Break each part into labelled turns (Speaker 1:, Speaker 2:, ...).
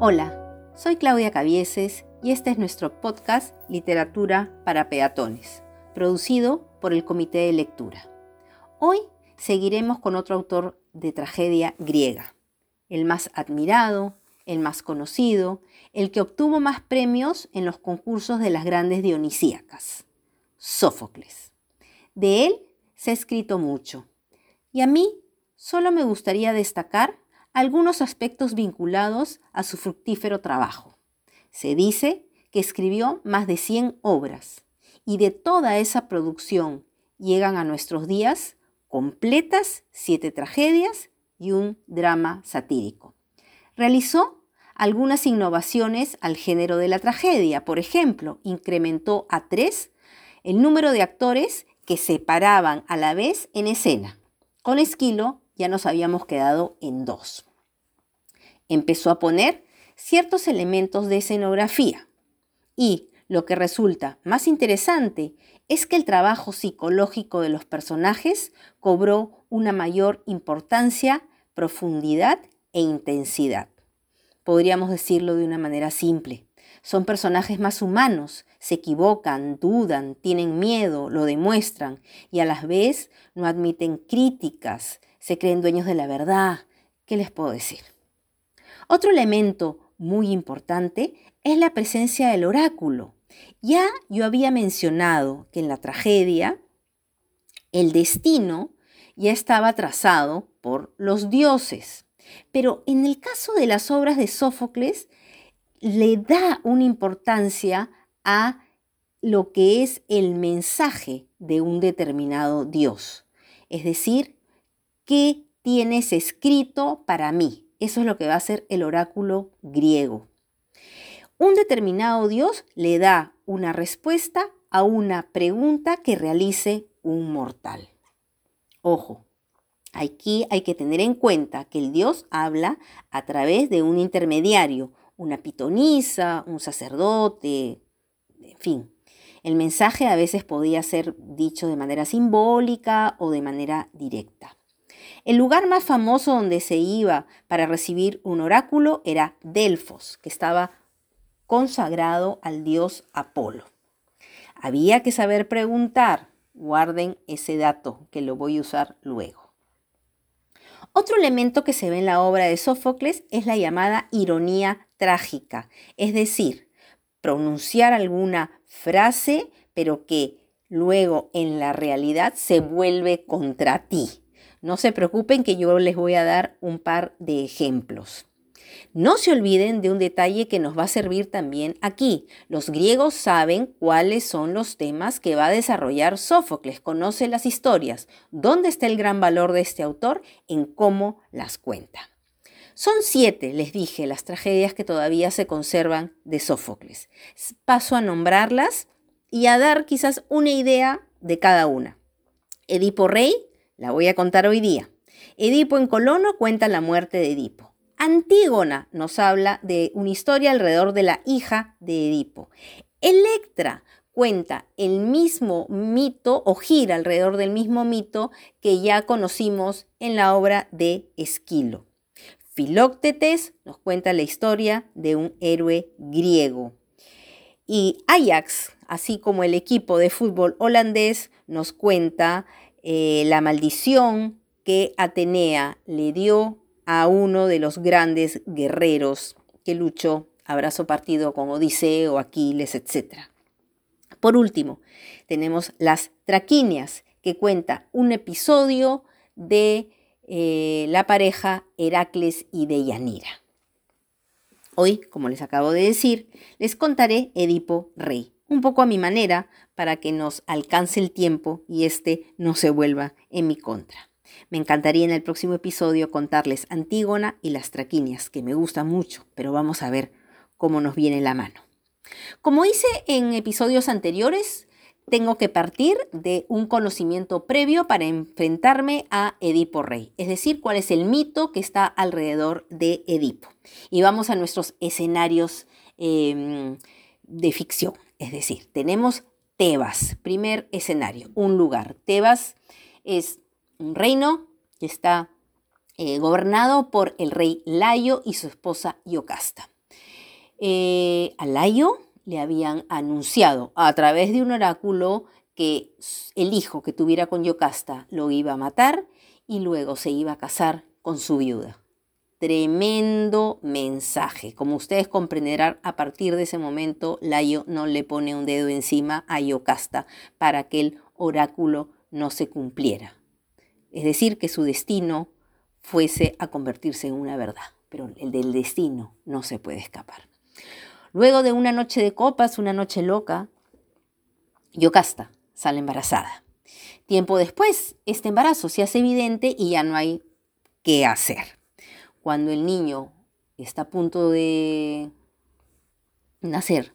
Speaker 1: Hola, soy Claudia Cavieses y este es nuestro podcast Literatura para Peatones, producido por el Comité de Lectura. Hoy seguiremos con otro autor de tragedia griega, el más admirado, el más conocido, el que obtuvo más premios en los concursos de las grandes dionisíacas, Sófocles. De él se ha escrito mucho, y a mí solo me gustaría destacar algunos aspectos vinculados a su fructífero trabajo. Se dice que escribió más de 100 obras, y de toda esa producción llegan a nuestros días completas siete tragedias y un drama satírico. Realizó algunas innovaciones al género de la tragedia. Por ejemplo, incrementó a tres el número de actores que se paraban a la vez en escena. Con Esquilo ya nos habíamos quedado en dos. Empezó a poner ciertos elementos de escenografía y lo que resulta más interesante es que el trabajo psicológico de los personajes cobró una mayor importancia, profundidad e intensidad podríamos decirlo de una manera simple. Son personajes más humanos, se equivocan, dudan, tienen miedo, lo demuestran y a la vez no admiten críticas, se creen dueños de la verdad. ¿Qué les puedo decir? Otro elemento muy importante es la presencia del oráculo. Ya yo había mencionado que en la tragedia el destino ya estaba trazado por los dioses. Pero en el caso de las obras de Sófocles, le da una importancia a lo que es el mensaje de un determinado Dios. Es decir, ¿qué tienes escrito para mí? Eso es lo que va a ser el oráculo griego. Un determinado Dios le da una respuesta a una pregunta que realice un mortal. Ojo, Aquí hay que tener en cuenta que el Dios habla a través de un intermediario, una pitonisa, un sacerdote, en fin. El mensaje a veces podía ser dicho de manera simbólica o de manera directa. El lugar más famoso donde se iba para recibir un oráculo era Delfos, que estaba consagrado al dios Apolo. Había que saber preguntar, guarden ese dato que lo voy a usar luego. Otro elemento que se ve en la obra de Sófocles es la llamada ironía trágica, es decir, pronunciar alguna frase, pero que luego en la realidad se vuelve contra ti. No se preocupen que yo les voy a dar un par de ejemplos. No se olviden de un detalle que nos va a servir también aquí. Los griegos saben cuáles son los temas que va a desarrollar Sófocles, conoce las historias. ¿Dónde está el gran valor de este autor? En cómo las cuenta. Son siete, les dije, las tragedias que todavía se conservan de Sófocles. Paso a nombrarlas y a dar quizás una idea de cada una. Edipo Rey, la voy a contar hoy día. Edipo en Colono cuenta la muerte de Edipo. Antígona nos habla de una historia alrededor de la hija de Edipo. Electra cuenta el mismo mito o gira alrededor del mismo mito que ya conocimos en la obra de Esquilo. Filóctetes nos cuenta la historia de un héroe griego. Y Ajax, así como el equipo de fútbol holandés, nos cuenta eh, la maldición que Atenea le dio a uno de los grandes guerreros que luchó abrazo partido con Odiseo, Aquiles, etc. Por último, tenemos las traquinias, que cuenta un episodio de eh, la pareja Heracles y Deyanira. Hoy, como les acabo de decir, les contaré Edipo Rey, un poco a mi manera, para que nos alcance el tiempo y este no se vuelva en mi contra. Me encantaría en el próximo episodio contarles Antígona y las traquinias, que me gusta mucho, pero vamos a ver cómo nos viene la mano. Como hice en episodios anteriores, tengo que partir de un conocimiento previo para enfrentarme a Edipo Rey, es decir, cuál es el mito que está alrededor de Edipo. Y vamos a nuestros escenarios em, de ficción, es decir, tenemos Tebas, primer escenario, un lugar. Tebas es un reino que está eh, gobernado por el rey Layo y su esposa Yocasta. Eh, a Layo le habían anunciado a través de un oráculo que el hijo que tuviera con Yocasta lo iba a matar y luego se iba a casar con su viuda. Tremendo mensaje. Como ustedes comprenderán, a partir de ese momento, Layo no le pone un dedo encima a Yocasta para que el oráculo no se cumpliera. Es decir, que su destino fuese a convertirse en una verdad, pero el del destino no se puede escapar. Luego de una noche de copas, una noche loca, Yocasta sale embarazada. Tiempo después, este embarazo se hace evidente y ya no hay qué hacer. Cuando el niño está a punto de nacer,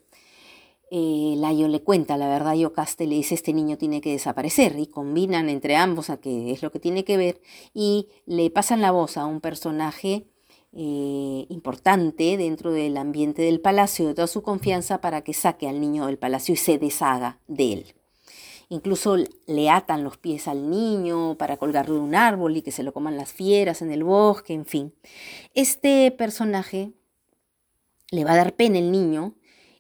Speaker 1: eh, Layo le cuenta la verdad Yocaste, le dice este niño tiene que desaparecer y combinan entre ambos a qué es lo que tiene que ver y le pasan la voz a un personaje eh, importante dentro del ambiente del palacio, de toda su confianza para que saque al niño del palacio y se deshaga de él. Incluso le atan los pies al niño para colgarlo de un árbol y que se lo coman las fieras en el bosque, en fin. Este personaje le va a dar pena el niño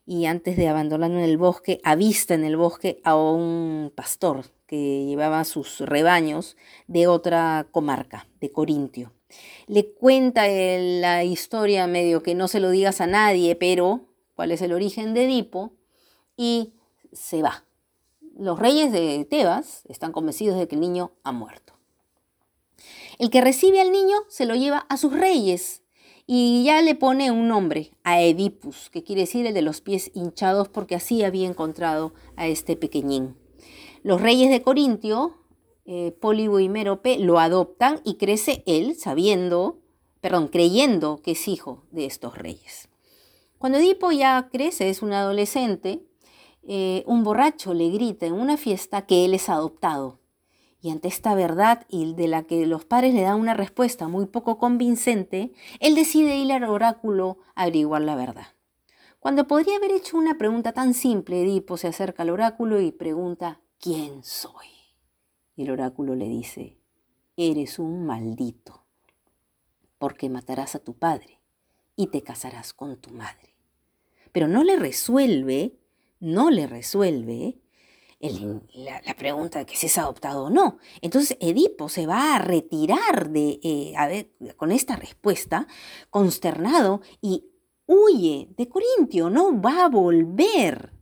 Speaker 1: y antes de abandonarlo en el bosque, avista en el bosque a un pastor que llevaba sus rebaños de otra comarca, de Corintio. Le cuenta la historia medio que no se lo digas a nadie, pero cuál es el origen de Edipo, y se va. Los reyes de Tebas están convencidos de que el niño ha muerto. El que recibe al niño se lo lleva a sus reyes, y ya le pone un nombre, a Edipus, que quiere decir el de los pies hinchados, porque así había encontrado a este pequeñín. Los reyes de Corintio, eh, y Mérope, lo adoptan y crece él sabiendo, perdón, creyendo que es hijo de estos reyes. Cuando Edipo ya crece, es un adolescente, eh, un borracho le grita en una fiesta que él es adoptado y ante esta verdad y de la que los padres le dan una respuesta muy poco convincente, él decide ir al oráculo a averiguar la verdad. Cuando podría haber hecho una pregunta tan simple, Edipo se acerca al oráculo y pregunta, ¿quién soy? Y el oráculo le dice, eres un maldito, porque matarás a tu padre y te casarás con tu madre. Pero no le resuelve, no le resuelve la, pregunta de que si es adoptado o no. Entonces Edipo se va a retirar de, eh, a ver, con esta respuesta, consternado, y huye de Corintio, no va a volver.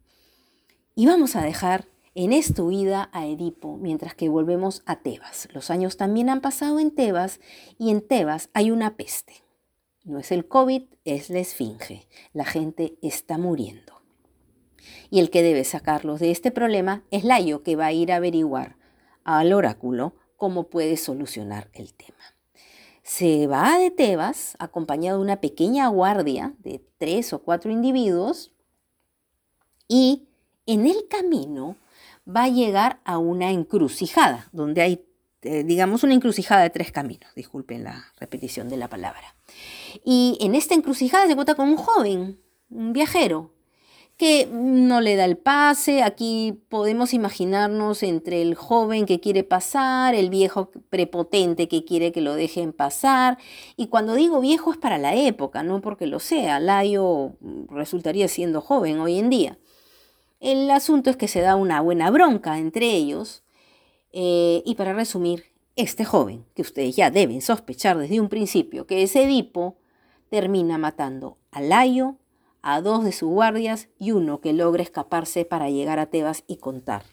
Speaker 1: Y vamos a dejar en esta huida a Edipo mientras que volvemos a Tebas. Los años también han pasado en Tebas y en Tebas hay una peste. No es el COVID, es la esfinge. La gente está muriendo. Y el que debe sacarlos de este problema es Layo, que va a ir a averiguar al oráculo cómo puede solucionar el tema. Se va de Tebas acompañado de una pequeña guardia de tres o cuatro individuos y en el camino va a llegar a una encrucijada, donde hay, eh, digamos, una encrucijada de tres caminos, disculpen la repetición de la palabra. Y en esta encrucijada se encuentra con un joven, un viajero, que no le da el pase. Aquí podemos imaginarnos entre el joven que quiere pasar, el viejo prepotente que quiere que lo dejen pasar. Y cuando digo viejo es para la época, no porque lo sea. Layo resultaría siendo joven hoy en día. El asunto es que se da una buena bronca entre ellos. Eh, y para resumir, este joven, que ustedes ya deben sospechar desde un principio que es Edipo, termina matando a Layo, a dos de sus guardias y uno que logra escaparse para llegar a Tebas y contar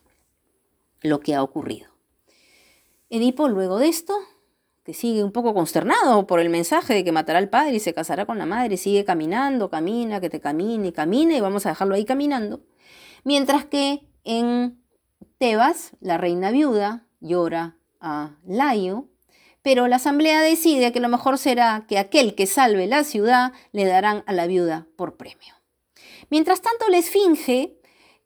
Speaker 1: lo que ha ocurrido. Edipo, luego de esto, que sigue un poco consternado por el mensaje de que matará al padre y se casará con la madre, sigue caminando, camina, que te camine, camina y vamos a dejarlo ahí caminando. Mientras que en Tebas, la reina viuda llora a Layo pero la asamblea decide que lo mejor será que aquel que salve la ciudad le darán a la viuda por premio. Mientras tanto, la esfinge,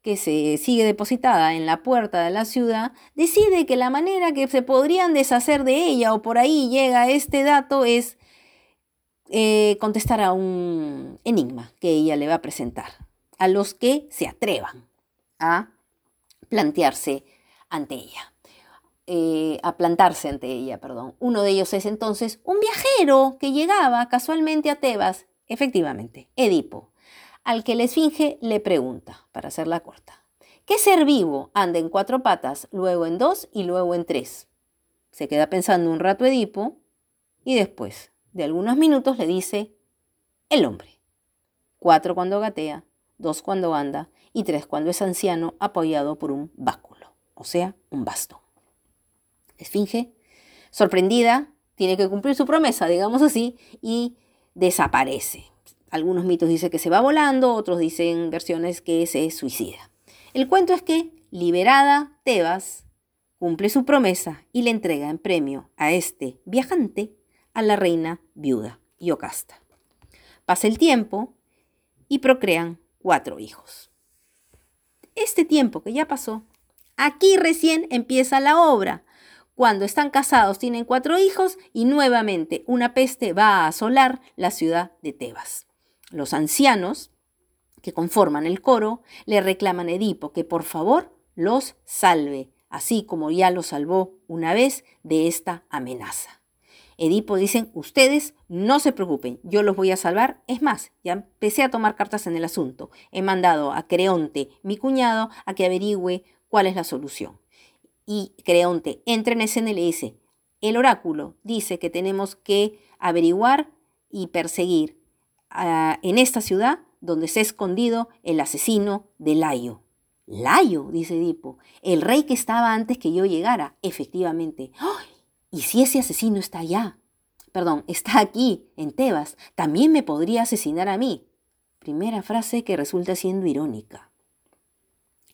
Speaker 1: que se sigue depositada en la puerta de la ciudad, decide que la manera que se podrían deshacer de ella, o por ahí llega este dato, es eh, contestar a un enigma que ella le va a presentar, a los que se atrevan a plantearse ante ella. Eh, a plantarse ante ella, perdón. Uno de ellos es entonces un viajero que llegaba casualmente a Tebas, efectivamente, Edipo, al que la esfinge le pregunta, para hacerla corta, ¿qué ser vivo anda en cuatro patas, luego en dos y luego en tres? Se queda pensando un rato Edipo y después de algunos minutos le dice, el hombre. Cuatro cuando gatea, dos cuando anda y tres cuando es anciano apoyado por un báculo, o sea, un bastón. Esfinge, sorprendida, tiene que cumplir su promesa, digamos así, y desaparece. Algunos mitos dicen que se va volando, otros dicen versiones que se suicida. El cuento es que, liberada, Tebas cumple su promesa y le entrega en premio a este viajante a la reina viuda, Yocasta. Pasa el tiempo y procrean cuatro hijos. Este tiempo que ya pasó, aquí recién empieza la obra. Cuando están casados tienen cuatro hijos y nuevamente una peste va a asolar la ciudad de Tebas. Los ancianos que conforman el coro le reclaman a Edipo que por favor los salve, así como ya los salvó una vez de esta amenaza. Edipo dicen, ustedes no se preocupen, yo los voy a salvar. Es más, ya empecé a tomar cartas en el asunto. He mandado a Creonte, mi cuñado, a que averigüe cuál es la solución. Y Creonte entra en escena y le dice, el oráculo dice que tenemos que averiguar y perseguir en esta ciudad donde se ha escondido el asesino de Layo. Layo, dice Edipo, el rey que estaba antes que yo llegara, efectivamente. ¿Y si ese asesino está allá? Perdón, está aquí, en Tebas, también me podría asesinar a mí. Primera frase que resulta siendo irónica.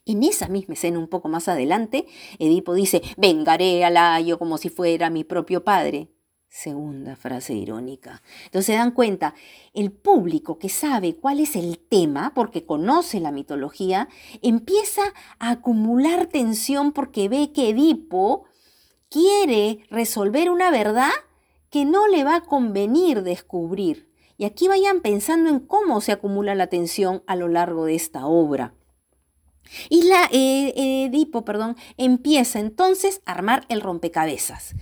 Speaker 1: En esa misma escena, un poco más adelante, Edipo dice, vengaré a Layo como si fuera mi propio padre. Segunda frase irónica. Entonces se dan cuenta, el público que sabe cuál es el tema, porque conoce la mitología, empieza a acumular tensión porque ve que Edipo quiere resolver una verdad que no le va a convenir descubrir. Y aquí vayan pensando en cómo se acumula la tensión a lo largo de esta obra. Y la eh, Edipo, perdón, empieza entonces a armar el rompecabezas.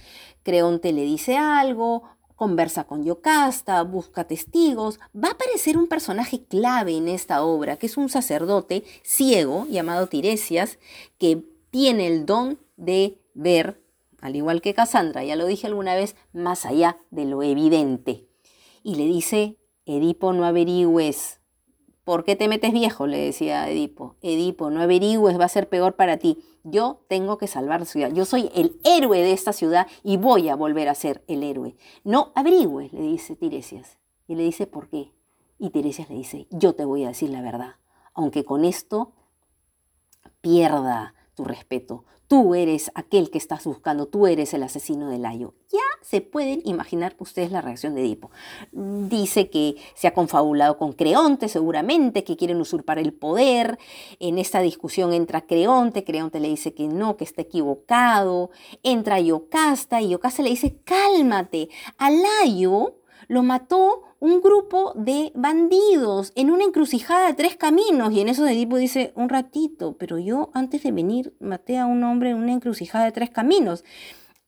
Speaker 1: Creonte le dice algo, conversa con Yocasta, busca testigos. Va a aparecer un personaje clave en esta obra, que es un sacerdote ciego llamado Tiresias, que tiene el don de ver, al igual que Cassandra, ya lo dije alguna vez, más allá de lo evidente. Y le dice, Edipo, no averigües. ¿Por qué te metes viejo? le decía Edipo. Edipo, no averigües, va a ser peor para ti. Yo tengo que salvar la ciudad. Yo soy el héroe de esta ciudad y voy a volver a ser el héroe. No averigüe, le dice Tiresias. Y le dice, ¿por qué? Y Tiresias le dice, yo te voy a decir la verdad. Aunque con esto pierda tu respeto. Tú eres aquel que estás buscando, tú eres el asesino de Layo. Ya se pueden imaginar ustedes la reacción de Edipo. Dice que se ha confabulado con Creonte, seguramente, que quieren usurpar el poder. En esta discusión entra Creonte, Creonte le dice que no, que está equivocado. Entra Yocasta y Yocasta le dice, cálmate, a Layo lo mató un grupo de bandidos en una encrucijada de tres caminos. Y en eso Edipo dice, un ratito, pero yo antes de venir maté a un hombre en una encrucijada de tres caminos.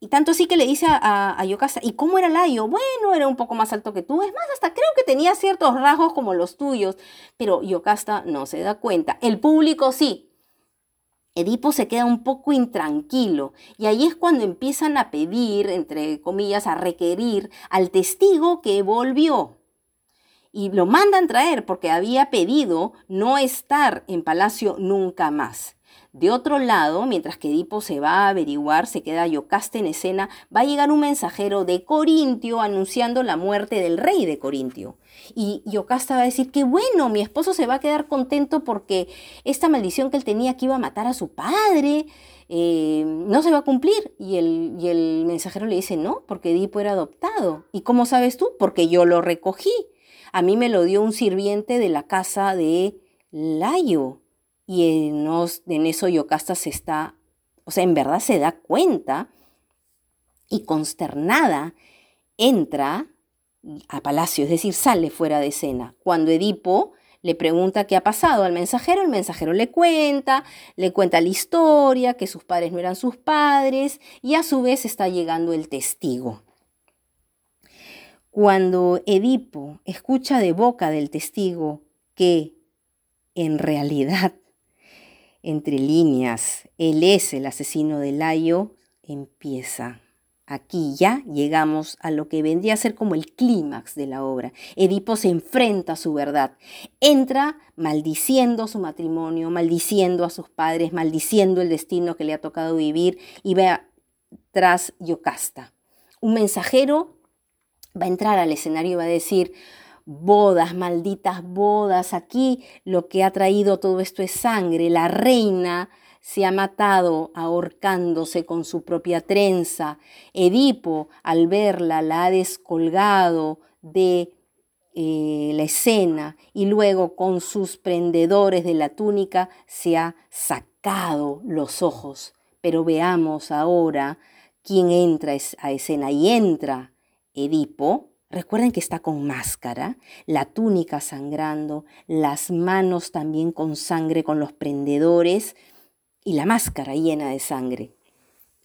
Speaker 1: Y tanto así que le dice a, a, Yocasta, ¿y cómo era Layo? Bueno, era un poco más alto que tú. Es más, hasta creo que tenía ciertos rasgos como los tuyos. Pero Yocasta no se da cuenta. El público sí. Edipo se queda un poco intranquilo y ahí es cuando empiezan a pedir, entre comillas, a requerir al testigo que volvió. Y lo mandan traer porque había pedido no estar en palacio nunca más. De otro lado, mientras que Edipo se va a averiguar, se queda Yocasta en escena, va a llegar un mensajero de Corintio anunciando la muerte del rey de Corintio. Y Yocasta va a decir que bueno, mi esposo se va a quedar contento porque esta maldición que él tenía que iba a matar a su padre, eh, no se va a cumplir. Y el, y el mensajero le dice, no, porque Edipo era adoptado. ¿Y cómo sabes tú? Porque yo lo recogí. A mí me lo dio un sirviente de la casa de Layo. Y en, eso Yocasta se está, o sea, en verdad se da cuenta y consternada entra a palacio, es decir, sale fuera de escena. Cuando Edipo le pregunta qué ha pasado al mensajero, el mensajero le cuenta, le cuenta la historia, que sus padres no eran sus padres, y a su vez está llegando el testigo. Cuando Edipo escucha de boca del testigo que en realidad, entre líneas, él es el asesino de Layo, empieza. Aquí ya llegamos a lo que vendría a ser como el clímax de la obra. Edipo se enfrenta a su verdad. Entra maldiciendo su matrimonio, maldiciendo a sus padres, maldiciendo el destino que le ha tocado vivir y ve tras Yocasta. Un mensajero va a entrar al escenario y va a decir, bodas, malditas bodas, aquí lo que ha traído todo esto es sangre, la reina se ha matado ahorcándose con su propia trenza, Edipo al verla la ha descolgado de eh, la escena y luego con sus prendedores de la túnica se ha sacado los ojos. Pero veamos ahora quién entra a escena. Y entra Edipo, recuerden que está con máscara, la túnica sangrando, las manos también con sangre, con los prendedores y la máscara llena de sangre.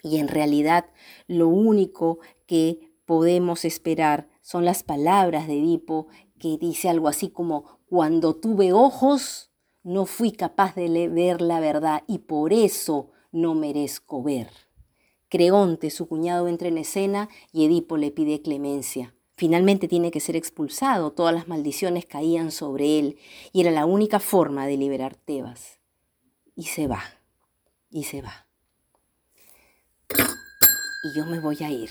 Speaker 1: Y en realidad lo único que podemos esperar son las palabras de Edipo que dice algo así como, cuando tuve ojos, no fui capaz de ver la verdad y por eso no merezco ver. Creonte, su cuñado, entra en escena y Edipo le pide clemencia. Finalmente tiene que ser expulsado, todas las maldiciones caían sobre él y era la única forma de liberar Tebas. Y se va, y se va. Y yo me voy a ir.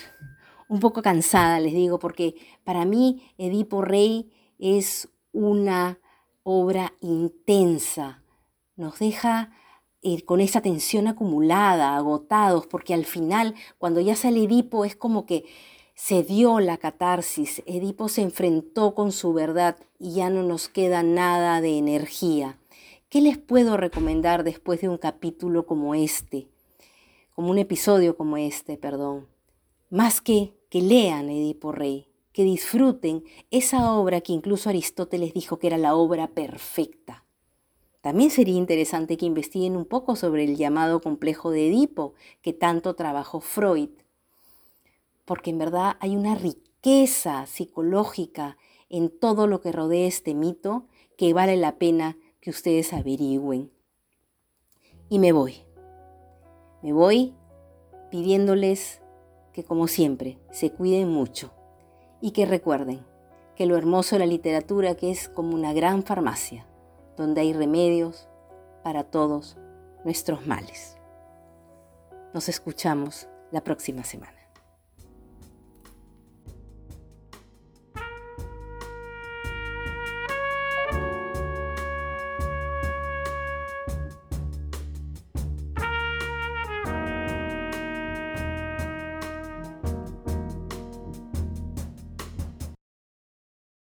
Speaker 1: Un poco cansada, les digo, porque para mí Edipo Rey es una obra intensa. Nos deja eh, con esa tensión acumulada, agotados, porque al final, cuando ya sale Edipo, es como que se dio la catarsis, Edipo se enfrentó con su verdad y ya no nos queda nada de energía. ¿Qué les puedo recomendar después de un capítulo como este? Como un episodio como este, perdón. Más que que lean Edipo Rey, que disfruten esa obra que incluso Aristóteles dijo que era la obra perfecta. También sería interesante que investiguen un poco sobre el llamado complejo de Edipo, que tanto trabajó Freud, porque en verdad hay una riqueza psicológica en todo lo que rodea este mito que vale la pena que ustedes averigüen. Y me voy. Me voy pidiéndoles que como siempre se cuiden mucho y que recuerden que lo hermoso de la literatura que es como una gran farmacia donde hay remedios para todos nuestros males. Nos escuchamos la próxima semana.